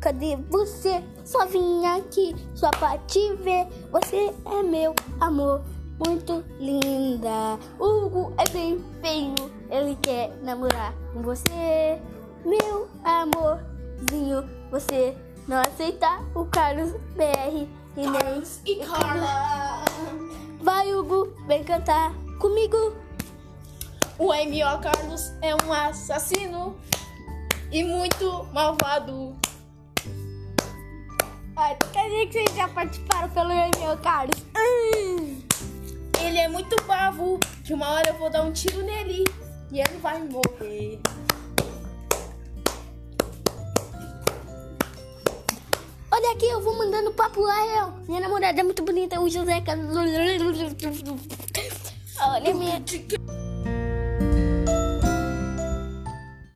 cadê você? Só vim aqui só pra te ver. Você é meu amor, muito linda. O Hugo é bem feio, ele quer namorar com você. Meu amorzinho, você não aceita o Carlos BR e nem Carlos e Carla. Vai, Hugo, vem cantar comigo. O M.O. Carlos é um assassino e muito malvado. Ai, quer dizer que vocês já participaram pelo meu Carlos? Hum. Ele é muito bravo que uma hora eu vou dar um tiro nele e ele vai morrer. Olha aqui, eu vou mandando papo lá, eu. Minha namorada é muito bonita, o José Carlos. Olha minha.